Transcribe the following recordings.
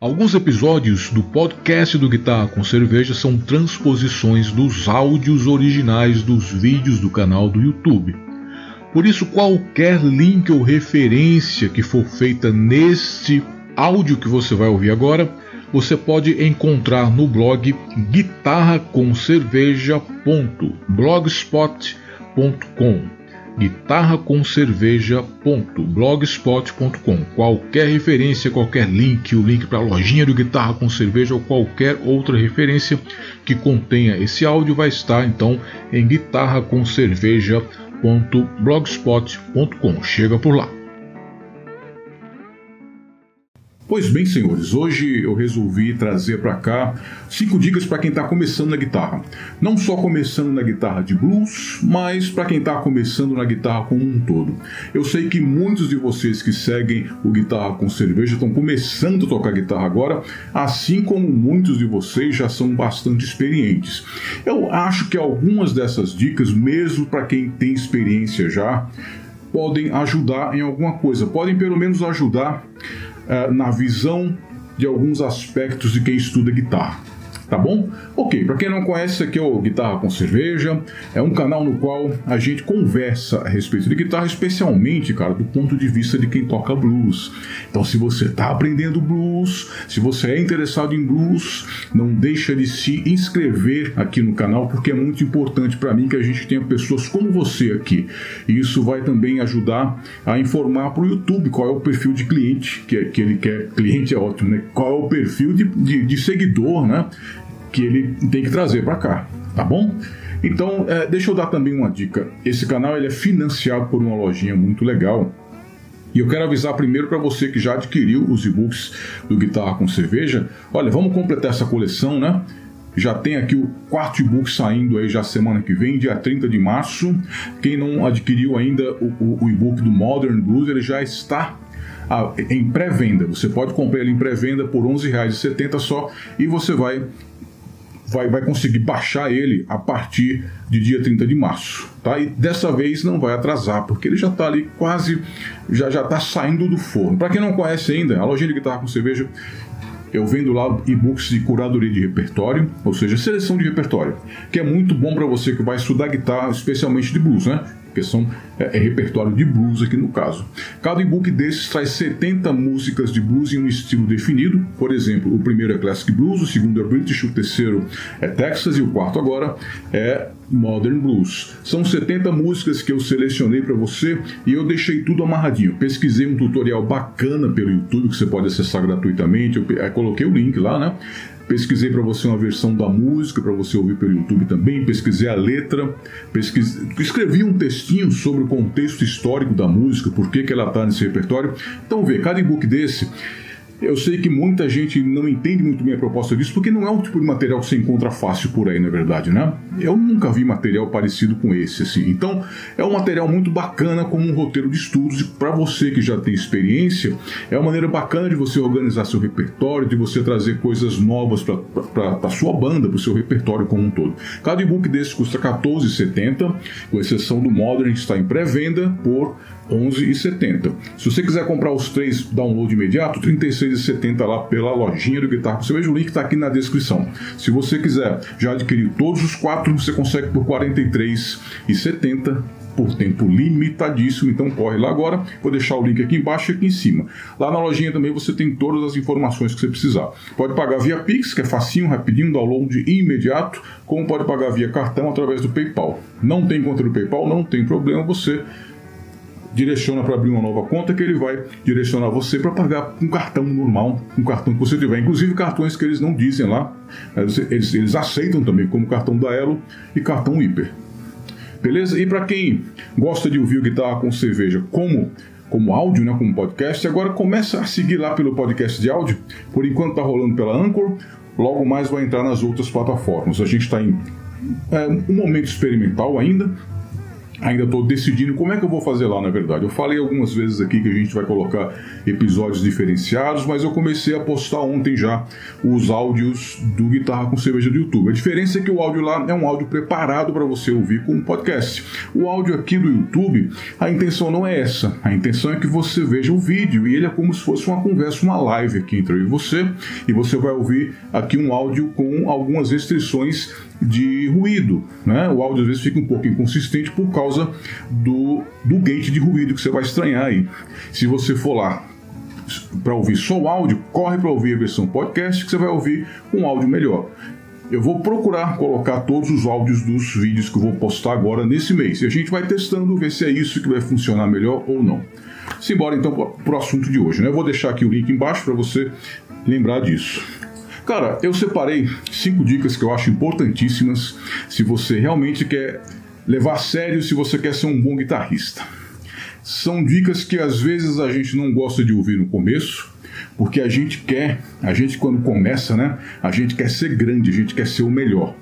Alguns episódios do podcast do Guitarra com Cerveja são transposições dos áudios originais dos vídeos do canal do YouTube. Por isso, qualquer link ou referência que for feita neste áudio que você vai ouvir agora, você pode encontrar no blog guitarraconcerveja.blogspot.com guitarraconcerveja.blogspot.com. Qualquer referência, qualquer link, o link para a lojinha do Guitarra com Cerveja ou qualquer outra referência que contenha esse áudio vai estar então em guitarraconcerveja.blogspot.com. Chega por lá. Pois bem, senhores, hoje eu resolvi trazer para cá cinco dicas para quem está começando na guitarra. Não só começando na guitarra de blues, mas para quem está começando na guitarra como um todo. Eu sei que muitos de vocês que seguem o Guitarra com Cerveja estão começando a tocar guitarra agora, assim como muitos de vocês já são bastante experientes. Eu acho que algumas dessas dicas, mesmo para quem tem experiência já, podem ajudar em alguma coisa, podem pelo menos ajudar na visão de alguns aspectos de quem estuda guitarra tá bom? Ok, para quem não conhece, aqui é o Guitarra com Cerveja, é um canal no qual a gente conversa a respeito de guitarra, especialmente, cara, do ponto de vista de quem toca blues. Então, se você está aprendendo blues, se você é interessado em blues, não deixa de se inscrever aqui no canal, porque é muito importante para mim que a gente tenha pessoas como você aqui. E isso vai também ajudar a informar para o YouTube qual é o perfil de cliente, que, é, que ele quer. Cliente é ótimo, né? Qual é o perfil de, de, de seguidor, né? Que ele tem que trazer para cá, tá bom? Então, é, deixa eu dar também uma dica. Esse canal ele é financiado por uma lojinha muito legal. E eu quero avisar primeiro para você que já adquiriu os e-books do Guitarra com Cerveja. Olha, vamos completar essa coleção, né? Já tem aqui o quarto e-book saindo aí já semana que vem, dia 30 de março. Quem não adquiriu ainda o, o, o e-book do Modern Blues, ele já está em pré-venda. Você pode comprar ele em pré-venda por R$ 11,70 só e você vai vai, vai conseguir baixar ele a partir de dia 30 de março. Tá? E dessa vez não vai atrasar, porque ele já está ali quase, já está saindo do forno. Para quem não conhece ainda, a lojinha de guitarra com cerveja eu vendo lá e-books de curadoria de repertório, ou seja, seleção de repertório, que é muito bom para você que vai estudar guitarra, especialmente de blues, né? Porque são é, é, repertório de blues aqui no caso. Cada e-book desses traz 70 músicas de blues em um estilo definido. Por exemplo, o primeiro é Classic Blues, o segundo é British, o terceiro é Texas e o quarto agora é Modern Blues. São 70 músicas que eu selecionei para você e eu deixei tudo amarradinho. Pesquisei um tutorial bacana pelo YouTube que você pode acessar gratuitamente. Eu é, coloquei o link lá, né? Pesquisei para você uma versão da música para você ouvir pelo YouTube também. Pesquisei a letra, pesquisei, escrevi um textinho sobre o contexto histórico da música, por que, que ela está nesse repertório. Então, vê, cada e-book desse eu sei que muita gente não entende muito bem a proposta disso, porque não é um tipo de material que você encontra fácil por aí, na verdade, né? Eu nunca vi material parecido com esse, assim. Então, é um material muito bacana como um roteiro de estudos, e para você que já tem experiência, é uma maneira bacana de você organizar seu repertório, de você trazer coisas novas para a sua banda, para o seu repertório como um todo. Cada e-book desse custa R$14,70, com exceção do Modern, que está em pré-venda por 11,70. Se você quiser comprar os três download imediato, 36,70 lá pela lojinha do Guitar. Você veja o link está aqui na descrição. Se você quiser já adquirir todos os quatro, você consegue por 43,70 por tempo limitadíssimo, então corre lá agora. Vou deixar o link aqui embaixo e aqui em cima. Lá na lojinha também você tem todas as informações que você precisar. Pode pagar via Pix, que é facinho, rapidinho, download imediato, como pode pagar via cartão através do PayPal. Não tem conta do PayPal, não tem problema, você direciona para abrir uma nova conta que ele vai direcionar você para pagar um cartão normal, um cartão que você tiver, inclusive cartões que eles não dizem lá, eles, eles aceitam também como cartão da Elo e cartão Hiper. Beleza? E para quem gosta de ouvir guitarra com cerveja como como áudio, né, como podcast, agora começa a seguir lá pelo podcast de áudio. Por enquanto está rolando pela Anchor, logo mais vai entrar nas outras plataformas. A gente está em é, um momento experimental ainda, Ainda estou decidindo como é que eu vou fazer lá, na verdade. Eu falei algumas vezes aqui que a gente vai colocar episódios diferenciados, mas eu comecei a postar ontem já os áudios do Guitarra com Cerveja do YouTube. A diferença é que o áudio lá é um áudio preparado para você ouvir com um podcast. O áudio aqui do YouTube, a intenção não é essa. A intenção é que você veja o vídeo e ele é como se fosse uma conversa, uma live aqui entre eu e você. E você vai ouvir aqui um áudio com algumas restrições de ruído. Né? O áudio às vezes fica um pouco inconsistente por causa do, do gate de ruído que você vai estranhar aí. Se você for lá para ouvir só o áudio, corre para ouvir a versão podcast que você vai ouvir um áudio melhor. Eu vou procurar colocar todos os áudios dos vídeos que eu vou postar agora nesse mês. E a gente vai testando, ver se é isso que vai funcionar melhor ou não. Simbora então para o assunto de hoje. Né? Eu vou deixar aqui o link embaixo para você lembrar disso. Cara, eu separei cinco dicas que eu acho importantíssimas se você realmente quer levar a sério, se você quer ser um bom guitarrista. São dicas que às vezes a gente não gosta de ouvir no começo, porque a gente quer, a gente quando começa, né, a gente quer ser grande, a gente quer ser o melhor.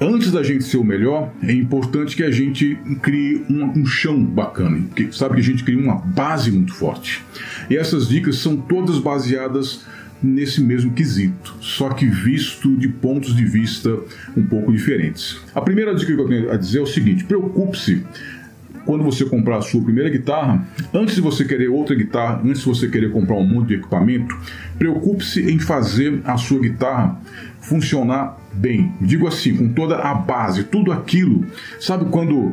Antes da gente ser o melhor, é importante que a gente crie um, um chão bacana, que sabe que a gente crie uma base muito forte. E essas dicas são todas baseadas nesse mesmo quesito, só que visto de pontos de vista um pouco diferentes. A primeira dica que eu tenho a dizer é o seguinte: preocupe-se quando você comprar a sua primeira guitarra, antes de você querer outra guitarra, antes de você querer comprar um monte de equipamento, preocupe-se em fazer a sua guitarra funcionar bem. Digo assim, com toda a base, tudo aquilo. Sabe quando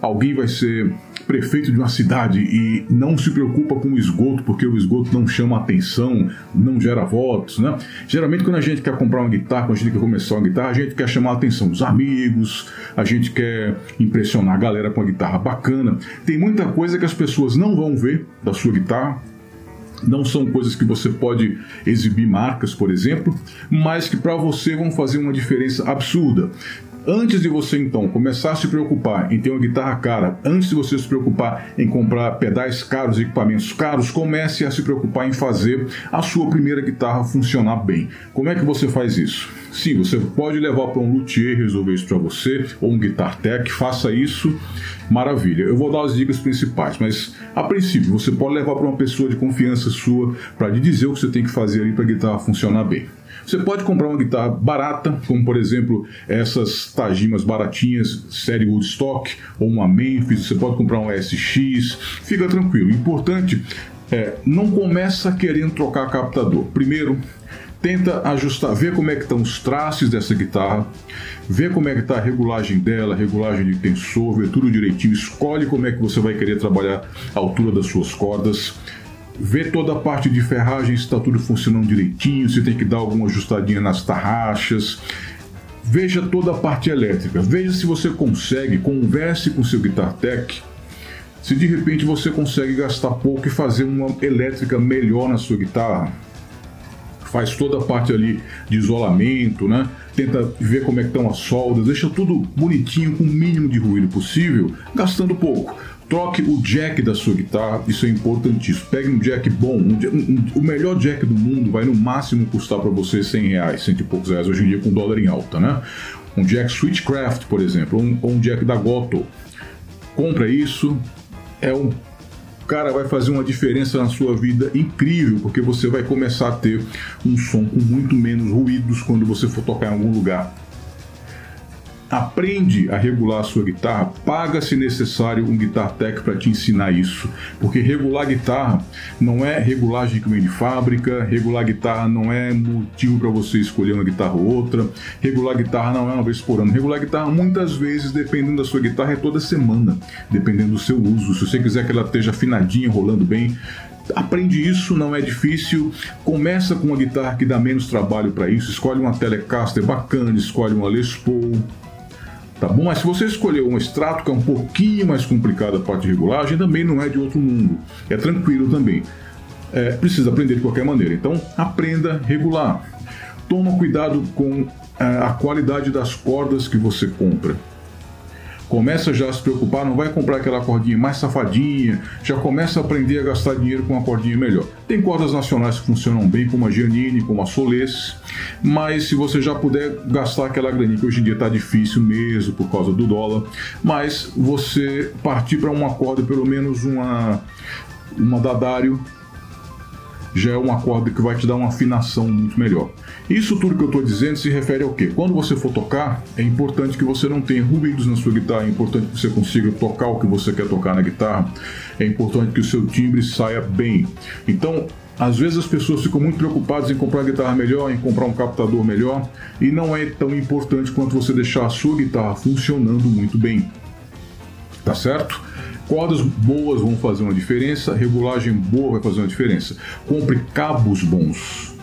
alguém vai ser prefeito de uma cidade e não se preocupa com o esgoto, porque o esgoto não chama atenção, não gera votos, né? Geralmente, quando a gente quer comprar uma guitarra, quando a gente quer começar uma guitarra, a gente quer chamar a atenção dos amigos, a gente quer impressionar a galera com a guitarra bacana. Tem muita coisa que as pessoas não vão ver da sua guitarra, não são coisas que você pode exibir marcas, por exemplo, mas que para você vão fazer uma diferença absurda. Antes de você então começar a se preocupar em ter uma guitarra cara, antes de você se preocupar em comprar pedais caros, equipamentos caros, comece a se preocupar em fazer a sua primeira guitarra funcionar bem. Como é que você faz isso? Sim, você pode levar para um luthier resolver isso para você, ou um guitar tech, faça isso, maravilha. Eu vou dar as dicas principais, mas a princípio você pode levar para uma pessoa de confiança sua para lhe dizer o que você tem que fazer aí para a guitarra funcionar bem. Você pode comprar uma guitarra barata, como por exemplo essas Tajimas baratinhas, série Woodstock, ou uma Memphis, você pode comprar um SX, fica tranquilo. O importante é, não começa querendo trocar captador. Primeiro, tenta ajustar, ver como é que estão os traços dessa guitarra, ver como é que está a regulagem dela, regulagem de tensor, ver tudo direitinho, escolhe como é que você vai querer trabalhar a altura das suas cordas ver toda a parte de ferragem se está tudo funcionando direitinho, se tem que dar alguma ajustadinha nas tarraxas. Veja toda a parte elétrica, veja se você consegue, converse com seu Guitar Tech, se de repente você consegue gastar pouco e fazer uma elétrica melhor na sua guitarra. Faz toda a parte ali de isolamento, né? Tenta ver como é que estão as soldas, deixa tudo bonitinho, com o mínimo de ruído possível, gastando pouco. Troque o jack da sua guitarra, isso é importantíssimo. Pegue um jack bom, um, um, o melhor jack do mundo vai no máximo custar para você 100 reais, cento e poucos reais, hoje em dia com dólar em alta, né? Um jack Switchcraft, por exemplo, um, ou um jack da Goto. Compra isso, é um cara vai fazer uma diferença na sua vida incrível, porque você vai começar a ter um som com muito menos ruídos quando você for tocar em algum lugar aprende a regular a sua guitarra, paga se necessário um guitar tech para te ensinar isso, porque regular guitarra não é regulagem que vem de fábrica, regular guitarra não é motivo para você escolher uma guitarra ou outra, regular guitarra não é uma vez por ano, regular guitarra muitas vezes, dependendo da sua guitarra, é toda semana, dependendo do seu uso. Se você quiser que ela esteja afinadinha, rolando bem, Aprende isso, não é difícil. Começa com uma guitarra que dá menos trabalho para isso. Escolhe uma Telecaster bacana, escolhe uma Les Paul, Tá bom? Mas se você escolher um extrato que é um pouquinho mais complicado a parte de regulagem, também não é de outro mundo. É tranquilo também. É, precisa aprender de qualquer maneira. Então, aprenda a regular. Toma cuidado com é, a qualidade das cordas que você compra. Começa já a se preocupar, não vai comprar aquela cordinha mais safadinha, já começa a aprender a gastar dinheiro com uma cordinha melhor. Tem cordas nacionais que funcionam bem, como a Giannini, como a Soles, mas se você já puder gastar aquela graninha, que hoje em dia está difícil mesmo por causa do dólar, mas você partir para uma corda, pelo menos uma, uma Dadário, já é uma corda que vai te dar uma afinação muito melhor. Isso tudo que eu estou dizendo se refere ao quê? Quando você for tocar, é importante que você não tenha ruídos na sua guitarra, é importante que você consiga tocar o que você quer tocar na guitarra, é importante que o seu timbre saia bem. Então, às vezes as pessoas ficam muito preocupadas em comprar guitarra melhor, em comprar um captador melhor, e não é tão importante quanto você deixar a sua guitarra funcionando muito bem. Tá certo? Cordas boas vão fazer uma diferença, regulagem boa vai fazer uma diferença. Compre cabos bons.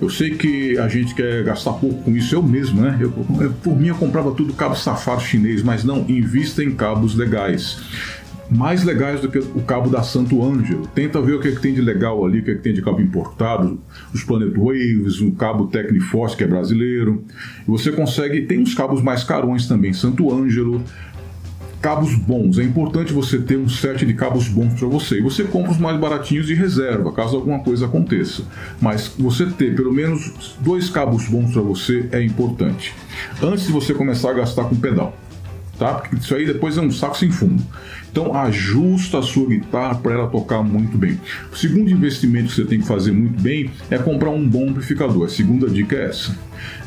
Eu sei que a gente quer gastar pouco com isso, eu mesmo, né? Eu, por mim eu comprava tudo cabo safado chinês, mas não, invista em cabos legais. Mais legais do que o cabo da Santo Ângelo. Tenta ver o que, é que tem de legal ali, o que, é que tem de cabo importado, os Planet Waves, o cabo Tecniforce, que é brasileiro. E você consegue, tem uns cabos mais carões também, Santo Ângelo, cabos bons. É importante você ter um set de cabos bons para você. E você compra os mais baratinhos de reserva, caso alguma coisa aconteça. Mas você ter pelo menos dois cabos bons para você é importante. Antes de você começar a gastar com pedal. Tá? Porque isso aí depois é um saco sem fundo. Então ajusta a sua guitarra para ela tocar muito bem. O segundo investimento que você tem que fazer muito bem é comprar um bom amplificador. A segunda dica é essa.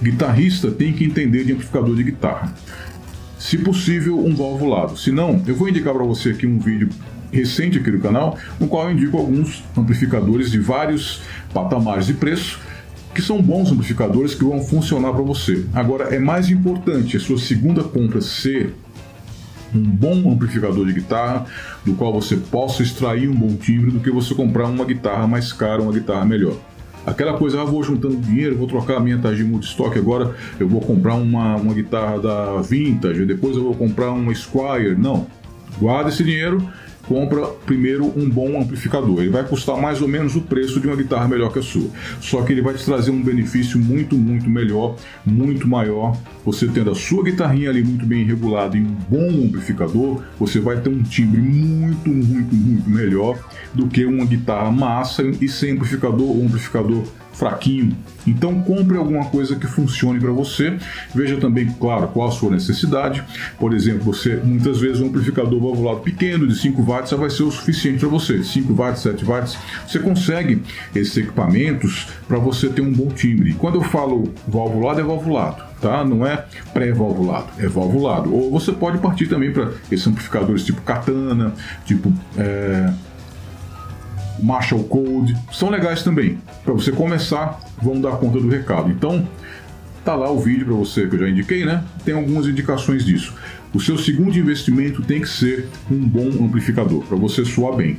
Guitarrista tem que entender de amplificador de guitarra se possível, um valvulado. Se não, eu vou indicar para você aqui um vídeo recente aqui do canal, no qual eu indico alguns amplificadores de vários patamares de preço, que são bons amplificadores que vão funcionar para você. Agora, é mais importante a sua segunda compra ser um bom amplificador de guitarra, do qual você possa extrair um bom timbre, do que você comprar uma guitarra mais cara, uma guitarra melhor. Aquela coisa, ah, vou juntando dinheiro, vou trocar a minha Tajin Multistock, agora eu vou comprar uma, uma guitarra da Vintage, depois eu vou comprar uma Squire. Não. Guarda esse dinheiro compra primeiro um bom amplificador. Ele vai custar mais ou menos o preço de uma guitarra melhor que a sua. Só que ele vai te trazer um benefício muito, muito melhor, muito maior. Você tendo a sua guitarrinha ali muito bem regulada e um bom amplificador, você vai ter um timbre muito, muito, muito melhor do que uma guitarra massa e sem amplificador ou amplificador fraquinho. Então compre alguma coisa que funcione para você. Veja também, claro, qual a sua necessidade. Por exemplo, você muitas vezes um amplificador valvulado pequeno de 5 watts já vai ser o suficiente para você. 5 watts, 7 watts. Você consegue esses equipamentos para você ter um bom timbre. Quando eu falo valvulado é valvulado, tá? Não é pré-valvulado, é valvulado. Ou você pode partir também para esses amplificadores tipo Katana, tipo é Marshall Code, são legais também. Para você começar, vão dar conta do recado. Então, tá lá o vídeo para você que eu já indiquei, né? Tem algumas indicações disso. O seu segundo investimento tem que ser um bom amplificador para você soar bem.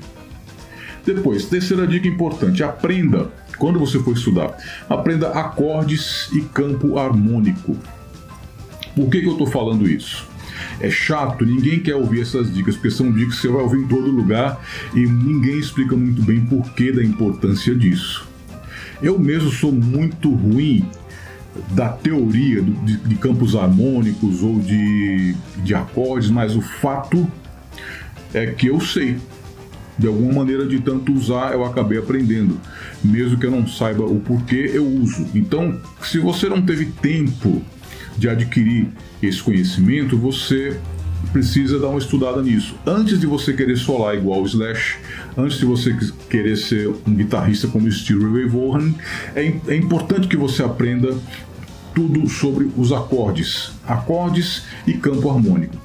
Depois, terceira dica importante: aprenda quando você for estudar, aprenda acordes e campo harmônico. Por que, que eu estou falando isso? É chato, ninguém quer ouvir essas dicas, porque são dicas que você vai ouvir em todo lugar e ninguém explica muito bem por que da importância disso. Eu mesmo sou muito ruim da teoria de, de, campos harmônicos ou de, de acordes, mas o fato é que eu sei. De alguma maneira, de tanto usar, eu acabei aprendendo, mesmo que eu não saiba o porquê eu uso. Então, se você não teve tempo de adquirir esse conhecimento, você precisa dar uma estudada nisso. Antes de você querer solar igual o Slash, antes de você querer ser um guitarrista como Stevie Ray Vaughan, é, é importante que você aprenda tudo sobre os acordes, acordes e campo harmônico.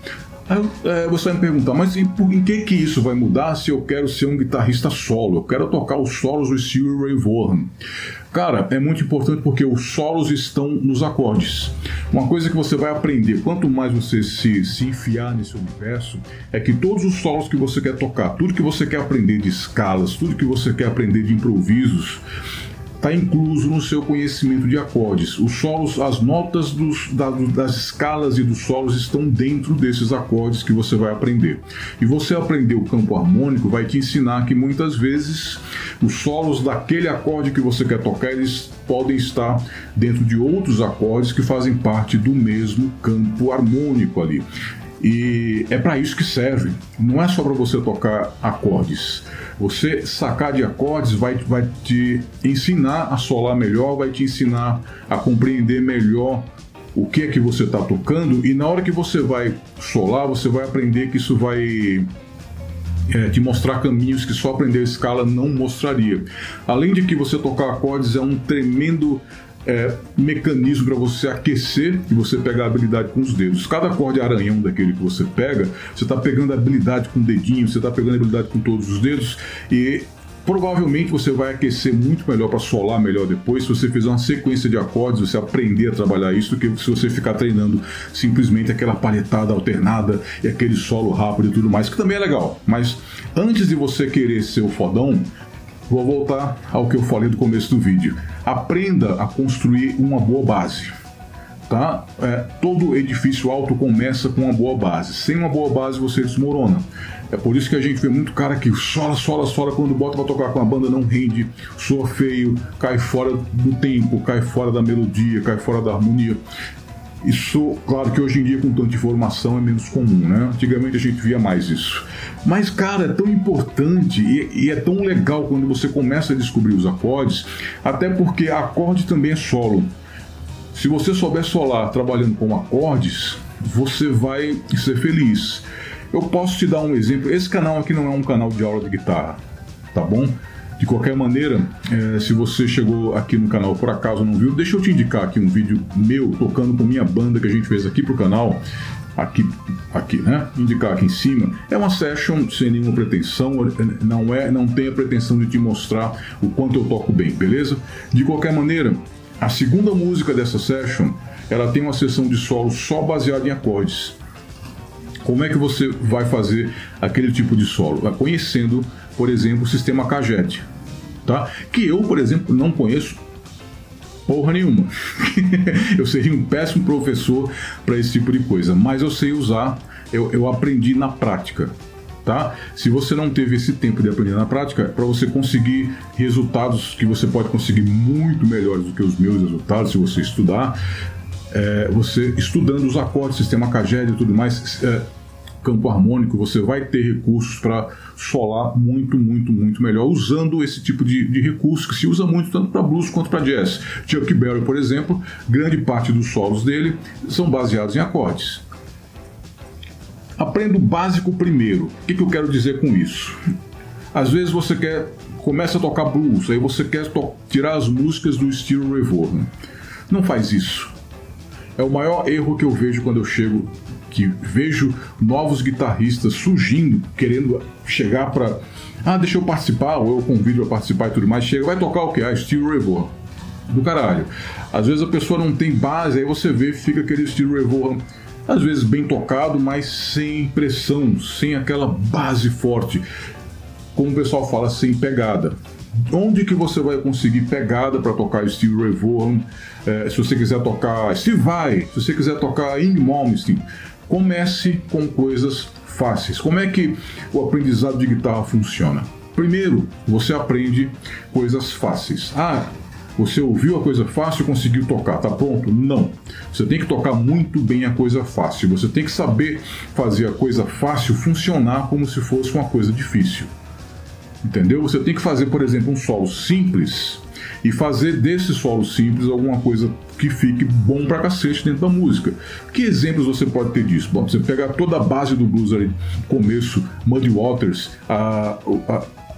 Aí, é, você vai me perguntar, mas em, que que isso vai mudar se eu quero ser um guitarrista solo? Eu quero tocar os solos do Stevie Ray Vaughan. Cara, é muito importante porque os solos estão nos acordes. Uma coisa que você vai aprender, quanto mais você se, se enfiar nesse universo, é que todos os solos que você quer tocar, tudo que você quer aprender de escalas, tudo que você quer aprender de improvisos, está incluso no seu conhecimento de acordes. Os solos, as notas dos, da, das escalas e dos solos estão dentro desses acordes que você vai aprender. E você aprender o campo harmônico vai te ensinar que muitas vezes os solos daquele acorde que você quer tocar, eles podem estar dentro de outros acordes que fazem parte do mesmo campo harmônico ali. E é para isso que serve. Não é só para você tocar acordes. Você sacar de acordes vai, vai te ensinar a solar melhor, vai te ensinar a compreender melhor o que é que você está tocando e na hora que você vai solar, você vai aprender que isso vai é, te mostrar caminhos que só aprender a escala não mostraria. Além de que você tocar acordes é um tremendo é, mecanismo para você aquecer e você pegar a habilidade com os dedos. Cada acorde aranhão daquele que você pega, você está pegando a habilidade com o dedinho, você está pegando a habilidade com todos os dedos e provavelmente você vai aquecer muito melhor para solar melhor depois se você fizer uma sequência de acordes, você aprender a trabalhar isso, do que se você ficar treinando simplesmente aquela palhetada alternada e aquele solo rápido e tudo mais, que também é legal. Mas antes de você querer ser o fodão, vou voltar ao que eu falei do começo do vídeo. Aprenda a construir uma boa base. Tá? É, todo edifício alto começa com uma boa base. Sem uma boa base você desmorona. É por isso que a gente vê muito cara que sola, sola, sola, quando bota pra tocar com a banda não rende, soa feio, cai fora do tempo, cai fora da melodia, cai fora da harmonia. Isso, claro que hoje em dia com tanta informação é menos comum, né? Antigamente a gente via mais isso. Mas, cara, é tão importante e, e, é tão legal quando você começa a descobrir os acordes, até porque acorde também é solo. Se você souber solar trabalhando com acordes, você vai ser feliz. Eu posso te dar um exemplo. Esse canal aqui não é um canal de aula de guitarra, tá bom? De qualquer maneira, é, se você chegou aqui no canal por acaso não viu, deixa eu te indicar aqui um vídeo meu tocando com minha banda que a gente fez aqui pro canal. Aqui, aqui, né? Indicar aqui em cima. É uma session sem nenhuma pretensão, não é, não tem a pretensão de te mostrar o quanto eu toco bem, beleza? De qualquer maneira, a segunda música dessa session, ela tem uma sessão de solo só baseada em acordes. Como é que você vai fazer aquele tipo de solo? Conhecendo, por exemplo, o sistema Kaged, tá? Que eu, por exemplo, não conheço porra nenhuma. eu seria um péssimo professor para esse tipo de coisa, mas eu sei usar, eu, eu aprendi na prática. Tá? Se você não teve esse tempo de aprender na prática, para você conseguir resultados que você pode conseguir muito melhores do que os meus resultados, se você estudar, é, você estudando os acordes, sistema Kaged e tudo mais, é, campo harmônico, você vai ter recursos para solar muito, muito, muito melhor usando esse tipo de, de recurso que se usa muito tanto para blues quanto para jazz. Chuck Berry, por exemplo, grande parte dos solos dele são baseados em acordes. Aprenda o básico primeiro. O que, que eu quero dizer com isso? Às vezes você quer começa a tocar blues, aí você quer tirar as músicas do estilo Revolver. Não faz isso. É o maior erro que eu vejo quando eu chego que vejo novos guitarristas surgindo, querendo chegar para ah, deixa eu participar, ou eu convido a participar e tudo mais, chega, vai tocar o que? Ah, Steel Revolver. Do caralho. Às vezes a pessoa não tem base, aí você vê, fica aquele Steel Revolver, às vezes bem tocado, mas sem pressão, sem aquela base forte. Como o pessoal fala, sem pegada. Onde que você vai conseguir pegada para tocar Steel Revolver? É, se você quiser tocar Steve Vai, se você quiser tocar Ing Malmsteen, Comece com coisas fáceis. Como é que o aprendizado de guitarra funciona? Primeiro, você aprende coisas fáceis. Ah, você ouviu a coisa fácil e conseguiu tocar, tá pronto? Não. Você tem que tocar muito bem a coisa fácil. Você tem que saber fazer a coisa fácil funcionar como se fosse uma coisa difícil. Entendeu? Você tem que fazer, por exemplo, um solo simples e fazer desse solo simples alguma coisa que fique bom pra cacete dentro da música. Que exemplos você pode ter disso? Bom, você pegar toda a base do blues ali, começo, Muddy Waters, a,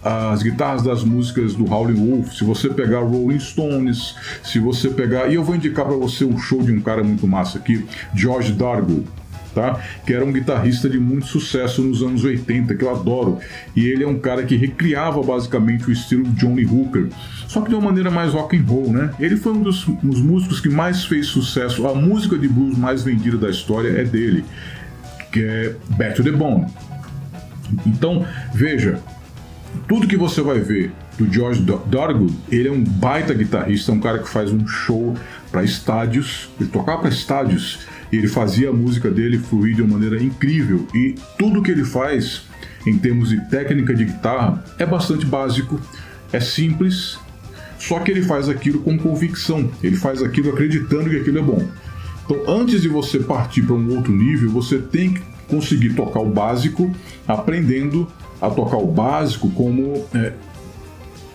a, as guitarras das músicas do Howlin' Wolf, se você pegar Rolling Stones, se você pegar. E eu vou indicar para você um show de um cara muito massa aqui, George Dargo tá? Que era um guitarrista de muito sucesso nos anos 80, que eu adoro. E ele é um cara que recriava basicamente o estilo de Johnny Hooker, só que de uma maneira mais rock and roll, né? Ele foi um dos, dos músicos que mais fez sucesso. A música de blues mais vendida da história é dele, que é Back to the Bone. Então, veja, tudo que você vai ver do George Thorogood, ele é um baita guitarrista, um cara que faz um show para estádios, ele tocava para estádios e ele fazia a música dele fluir de uma maneira incrível. E tudo que ele faz, em termos de técnica de guitarra, é bastante básico, é simples, só que ele faz aquilo com convicção, ele faz aquilo acreditando que aquilo é bom. Então, antes de você partir para um outro nível, você tem que conseguir tocar o básico, aprendendo a tocar o básico como é,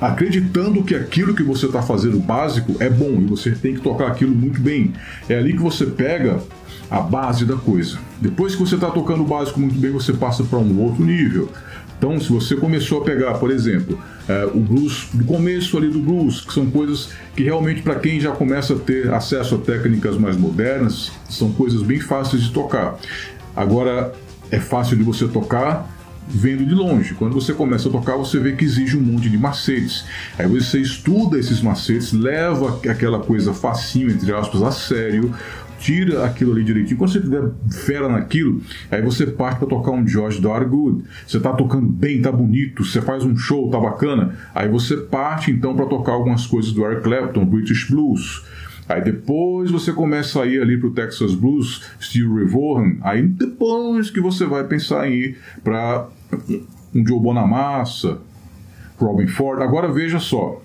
acreditando que aquilo que você está fazendo básico é bom e você tem que tocar aquilo muito bem. É ali que você pega a base da coisa. Depois que você está tocando o básico muito bem, você passa para um outro nível. Então, se você começou a pegar, por exemplo, é, o blues, do começo ali do blues, que são coisas que realmente para quem já começa a ter acesso a técnicas mais modernas, são coisas bem fáceis de tocar. Agora, é fácil de você tocar vendo de longe. Quando você começa a tocar, você vê que exige um monte de macetes. Aí você estuda esses macetes, leva aquela coisa facinho, entre aspas, a sério, tira aquilo ali direitinho. Quando você tiver fera naquilo, aí você parte para tocar um George Dargood. Você tá tocando bem, tá bonito, você faz um show, tá bacana. Aí você parte então para tocar algumas coisas do Eric Clapton, British Blues. Aí depois você começa a ir ali pro Texas Blues, Steve Vaughan. Aí depois que você vai pensar em ir para um Joe Bonamassa, Robin Ford. Agora veja só,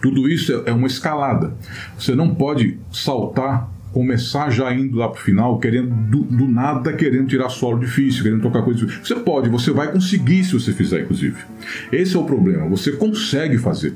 tudo isso é uma escalada. Você não pode saltar começar já indo lá pro final, querendo do, do, nada, querendo tirar solo difícil, querendo tocar coisa difícil. Você pode, você vai conseguir se você fizer, inclusive. Esse é o problema, você consegue fazer.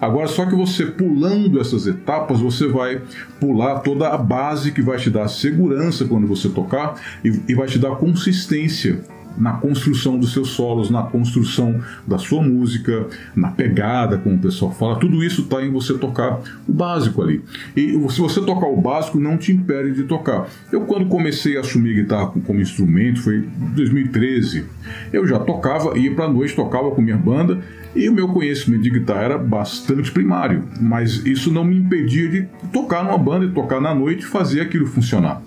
Agora, só que você pulando essas etapas, você vai pular toda a base que vai te dar segurança quando você tocar e, e vai te dar consistência na construção dos seus solos, na construção da sua música, na pegada, como o pessoal fala. Tudo isso está em você tocar o básico ali. E se você tocar o básico, não te impede de tocar. Eu, quando comecei a assumir guitarra como instrumento, foi em 2013. Eu já tocava, ia para noite, tocava com minha banda e o meu conhecimento de guitarra era bastante primário, mas isso não me impedia de tocar numa banda e tocar na noite e fazer aquilo funcionar.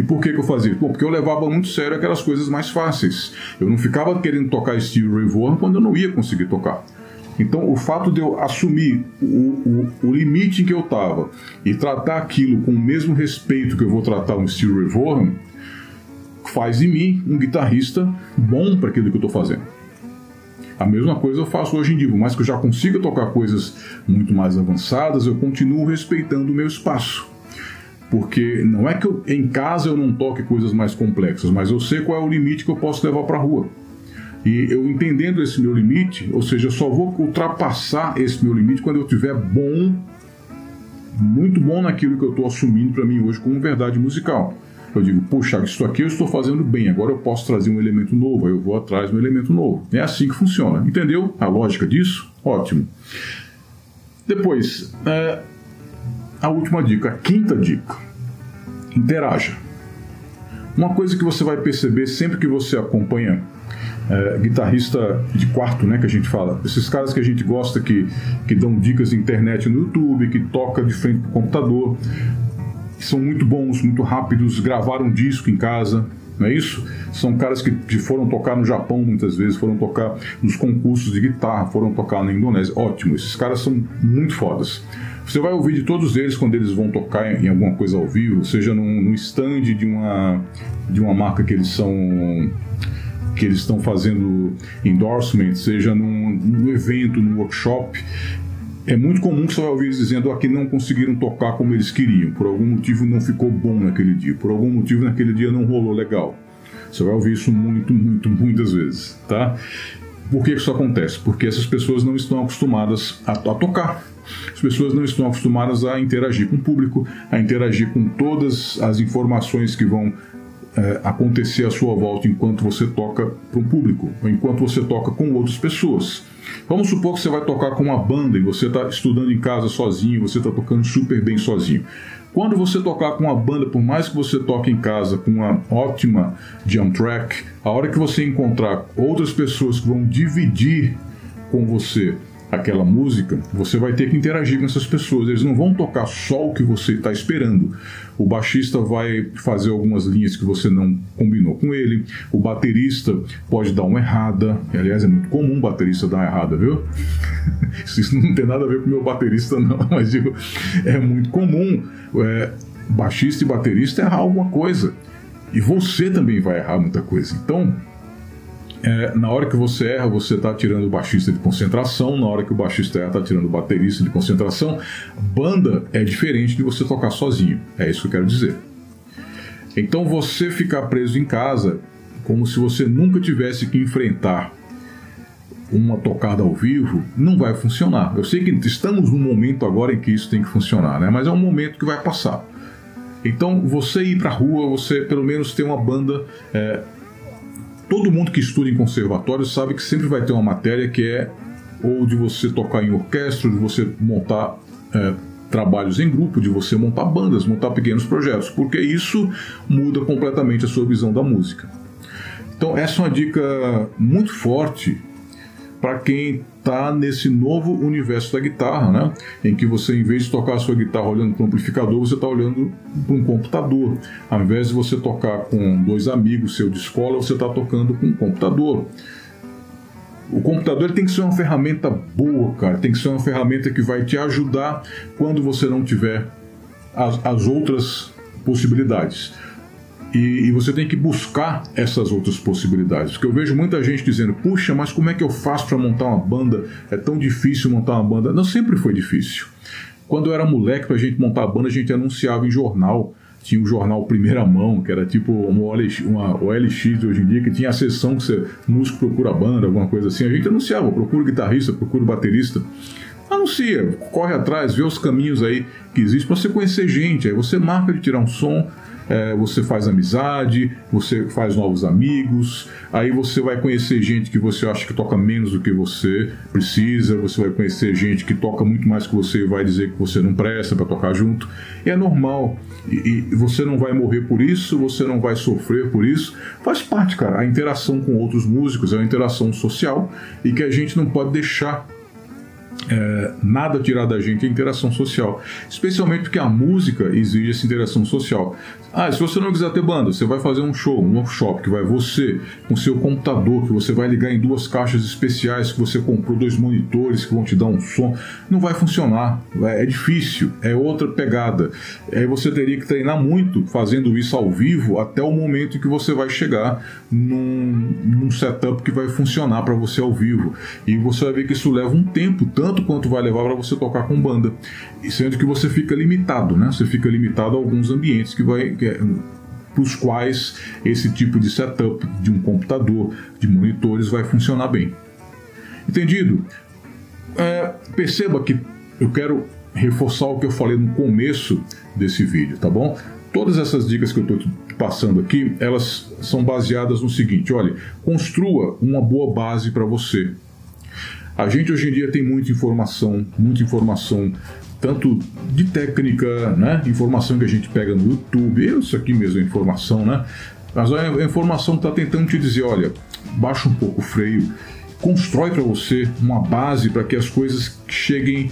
E por que, que eu fazia? Bom, porque eu levava muito sério aquelas coisas mais fáceis. Eu não ficava querendo tocar Steve Ray Vaughan quando eu não ia conseguir tocar. Então, o fato de eu assumir o, o, o limite em que eu estava e tratar aquilo com o mesmo respeito que eu vou tratar um Steve Ray Vaughan faz de mim um guitarrista bom para aquilo que eu estou fazendo. A mesma coisa eu faço hoje em dia, mais que eu já consiga tocar coisas muito mais avançadas, eu continuo respeitando o meu espaço. Porque não é que eu, em casa eu não toque coisas mais complexas, mas eu sei qual é o limite que eu posso levar para a rua. E eu entendendo esse meu limite, ou seja, eu só vou ultrapassar esse meu limite quando eu tiver bom, muito bom naquilo que eu estou assumindo para mim hoje como verdade musical. Eu digo, puxa, isso aqui eu estou fazendo bem, agora eu posso trazer um elemento novo, aí eu vou atrás de um elemento novo. É assim que funciona. Entendeu a lógica disso? Ótimo. Depois, é, a última dica, a quinta dica: interaja. Uma coisa que você vai perceber sempre que você acompanha é, guitarrista de quarto, né, que a gente fala, esses caras que a gente gosta que, que dão dicas de internet no YouTube, que toca de frente para o computador, são muito bons, muito rápidos, gravaram um disco em casa, não é isso? São caras que foram tocar no Japão muitas vezes, foram tocar nos concursos de guitarra, foram tocar na Indonésia. Ótimo, esses caras são muito fodas. Você vai ouvir de todos eles quando eles vão tocar em alguma coisa ao vivo, seja num, num stand de uma, de uma marca que eles são que eles estão fazendo endorsement, seja num, num evento, num workshop. É muito comum que você vai ouvir eles dizendo aqui não conseguiram tocar como eles queriam, por algum motivo não ficou bom naquele dia, por algum motivo naquele dia não rolou legal. Você vai ouvir isso muito, muito, muitas vezes, tá? Por que isso acontece? Porque essas pessoas não estão acostumadas a, a tocar. As pessoas não estão acostumadas a interagir com o público, a interagir com todas as informações que vão é, acontecer à sua volta enquanto você toca para o público, ou enquanto você toca com outras pessoas. Vamos supor que você vai tocar com uma banda e você está estudando em casa sozinho, você está tocando super bem sozinho. Quando você tocar com uma banda, por mais que você toque em casa com uma ótima jam track, a hora que você encontrar outras pessoas que vão dividir com você aquela música, você vai ter que interagir com essas pessoas. Eles não vão tocar só o que você está esperando. O baixista vai fazer algumas linhas que você não combinou com ele. O baterista pode dar uma errada. Aliás, é muito comum o baterista dar errada, viu? Isso não tem nada a ver com o meu baterista, não. Mas digo, é muito comum é, baixista e baterista errar alguma coisa. E você também vai errar muita coisa. Então, é, na hora que você erra, você está tirando o baixista de concentração, na hora que o baixista erra, está tirando o baterista de concentração. Banda é diferente de você tocar sozinho, é isso que eu quero dizer. Então você ficar preso em casa como se você nunca tivesse que enfrentar uma tocada ao vivo, não vai funcionar. Eu sei que estamos num momento agora em que isso tem que funcionar, né? Mas é um momento que vai passar. Então, você ir para a rua, você pelo menos ter uma banda. É... todo mundo que estuda em conservatório sabe que sempre vai ter uma matéria que é ou de você tocar em orquestra, de você montar é, trabalhos em grupo, de você montar bandas, montar pequenos projetos, porque isso muda completamente a sua visão da música. Então, essa é uma dica muito forte para quem está nesse novo universo da guitarra, né? Em que você, em vez de tocar a sua guitarra olhando para um amplificador, você está olhando para um computador. Ao invés de você tocar com dois amigos seu de escola, você está tocando com um computador. O computador tem que ser uma ferramenta boa, cara. Tem que ser uma ferramenta que vai te ajudar quando você não tiver as, as outras possibilidades. E, e, você tem que buscar essas outras possibilidades. Porque eu vejo muita gente dizendo: puxa, mas como é que eu faço para montar uma banda? É tão difícil montar uma banda. Não, sempre foi difícil. Quando eu era moleque, para a gente montar a banda, a gente anunciava em jornal. Tinha o um jornal Primeira Mão, que era tipo uma OLX, uma OLX de hoje em dia, que tinha a sessão que você, músico procura banda, alguma coisa assim. A gente anunciava: procura guitarrista, procura baterista anuncia, corre atrás, vê os caminhos aí que existem para você conhecer gente. Aí você marca de tirar um som, é, você faz amizade, você faz novos amigos, aí você vai conhecer gente que você acha que toca menos do que você precisa, você vai conhecer gente que toca muito mais que você e vai dizer que você não presta para tocar junto. E é normal. E, e você não vai morrer por isso, você não vai sofrer por isso. Faz parte, cara. A interação com outros músicos é uma interação social e que a gente não pode deixar é, nada tirar da gente a interação social. Especialmente porque a música exige essa interação social. Ah, se você não quiser ter banda, você vai fazer um show, um workshop, que vai você, com seu computador, que você vai ligar em duas caixas especiais, que você comprou dois monitores que vão te dar um som. Não vai funcionar. É difícil, é outra pegada. Aí você teria que treinar muito fazendo isso ao vivo até o momento em que você vai chegar num, num setup que vai funcionar para você ao vivo. E você vai ver que isso leva um tempo, tanto quanto vai levar para você tocar com banda. Sendo que você fica limitado, né? Você fica limitado a alguns ambientes que vai é, para os quais esse tipo de setup de um computador, de monitores, vai funcionar bem. Entendido? É, perceba que eu quero reforçar o que eu falei no começo desse vídeo, tá bom? Todas essas dicas que eu estou passando aqui, elas são baseadas no seguinte: olha, construa uma boa base para você. A gente hoje em dia tem muita informação, muita informação tanto de técnica, né? Informação que a gente pega no YouTube, isso aqui mesmo é informação, né? Mas a informação está tentando te dizer, olha, baixa um pouco o freio, constrói para você uma base para que as coisas cheguem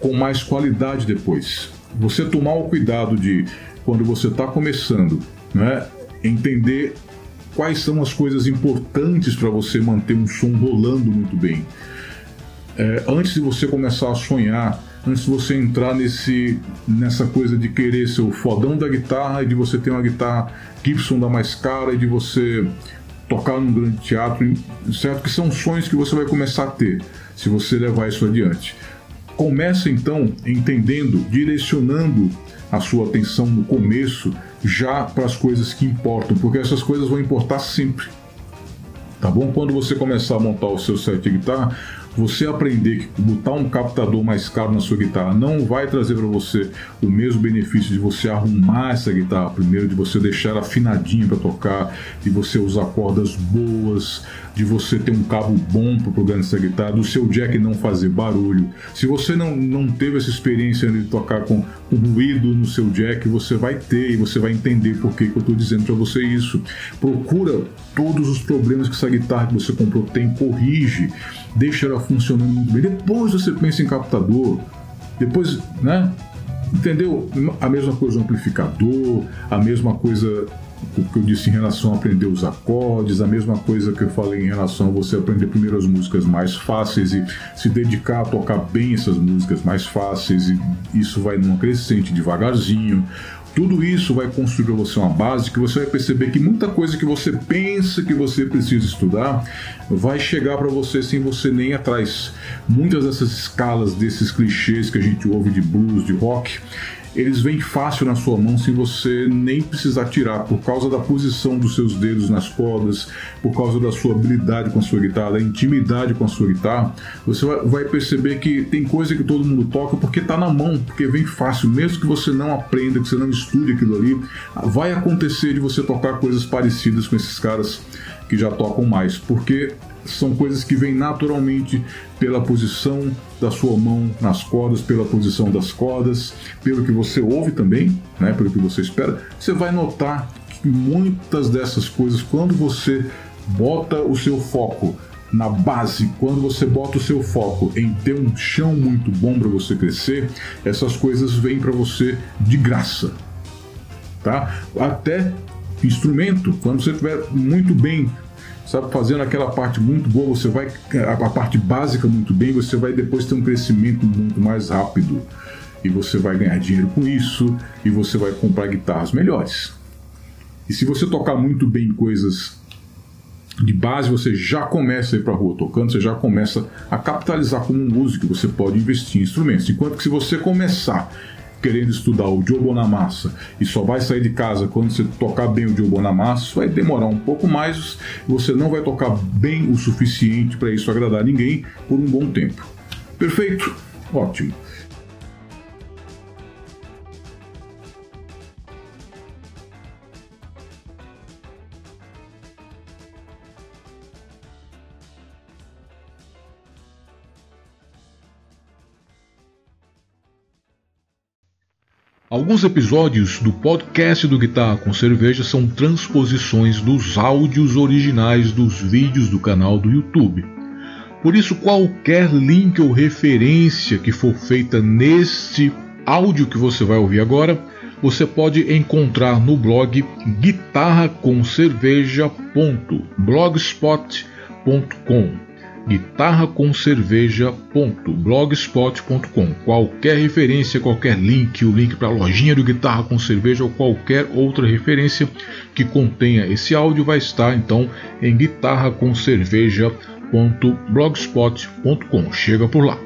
com mais qualidade depois. Você tomar o cuidado de, quando você está começando, né, entender quais são as coisas importantes para você manter um som rolando muito bem. É, antes de você começar a sonhar antes de você entrar nesse, nessa coisa de querer ser o fodão da guitarra e de você ter uma guitarra Gibson da mais cara e de você tocar num grande teatro, certo? Que são sonhos que você vai começar a ter se você levar isso adiante. Começa então entendendo, direcionando a sua atenção no começo já para as coisas que importam, porque essas coisas vão importar sempre. Tá bom? Quando você começar a montar o seu set de guitarra, você aprender que botar um captador mais caro na sua guitarra não vai trazer para você o mesmo benefício de você arrumar essa guitarra primeiro, de você deixar ela afinadinha para tocar, de você usar cordas boas, de você ter um cabo bom para plugar nessa guitarra, do seu jack não fazer barulho. Se você não, não teve essa experiência de tocar com, com ruído no seu jack, você vai ter e você vai entender por que, que eu estou dizendo para você isso. Procura todos os problemas que essa guitarra que você comprou tem, corrige, deixa ela funcionando muito bem. Depois você pensa em captador, depois, né? Entendeu? A mesma coisa no amplificador, a mesma coisa que eu disse em relação a aprender os acordes, a mesma coisa que eu falei em relação a você aprender primeiro as músicas mais fáceis e se dedicar a tocar bem essas músicas mais fáceis, e isso vai numa crescente devagarzinho. Tudo isso vai construir para você uma base que você vai perceber que muita coisa que você pensa que você precisa estudar vai chegar para você sem você nem atrás. Muitas dessas escalas, desses clichês que a gente ouve de blues, de rock, eles vêm fácil na sua mão sem você nem precisar tirar, por causa da posição dos seus dedos nas cordas, por causa da sua habilidade com a sua guitarra, da intimidade com a sua guitarra. Você vai perceber que tem coisa que todo mundo toca porque está na mão, porque vem fácil, mesmo que você não aprenda, que você não estude aquilo ali, vai acontecer de você tocar coisas parecidas com esses caras que já tocam mais, porque são coisas que vêm naturalmente pela posição da sua mão nas cordas, pela posição das cordas, pelo que você ouve também, né, pelo que você espera. Você vai notar que muitas dessas coisas, quando você bota o seu foco na base, quando você bota o seu foco em ter um chão muito bom para você crescer, essas coisas vêm para você de graça, tá? Até instrumento, quando você estiver muito bem sabe, fazendo aquela parte muito boa, você vai a parte básica muito bem, você vai depois ter um crescimento muito mais rápido e você vai ganhar dinheiro com isso e você vai comprar guitarras melhores. E se você tocar muito bem coisas de base, você já começa a ir para a rua tocando, você já começa a capitalizar como um músico, você pode investir em instrumentos. Enquanto que se você começar querendo estudar o Joe Bonamassa e só vai sair de casa quando você tocar bem o Joe Bonamassa, vai demorar um pouco mais, você não vai tocar bem o suficiente para isso agradar ninguém por um bom tempo. Perfeito? Ótimo. Alguns episódios do podcast do Guitarra com Cerveja são transposições dos áudios originais dos vídeos do canal do YouTube. Por isso, qualquer link ou referência que for feita neste áudio que você vai ouvir agora, você pode encontrar no blog guitarraconcerveja.blogspot.com guitarraconcerveja.blogspot.com. Qualquer referência, qualquer link, o link para a lojinha do Guitarra com Cerveja ou qualquer outra referência que contenha esse áudio vai estar então em guitarraconcerveja.blogspot.com. Chega por lá.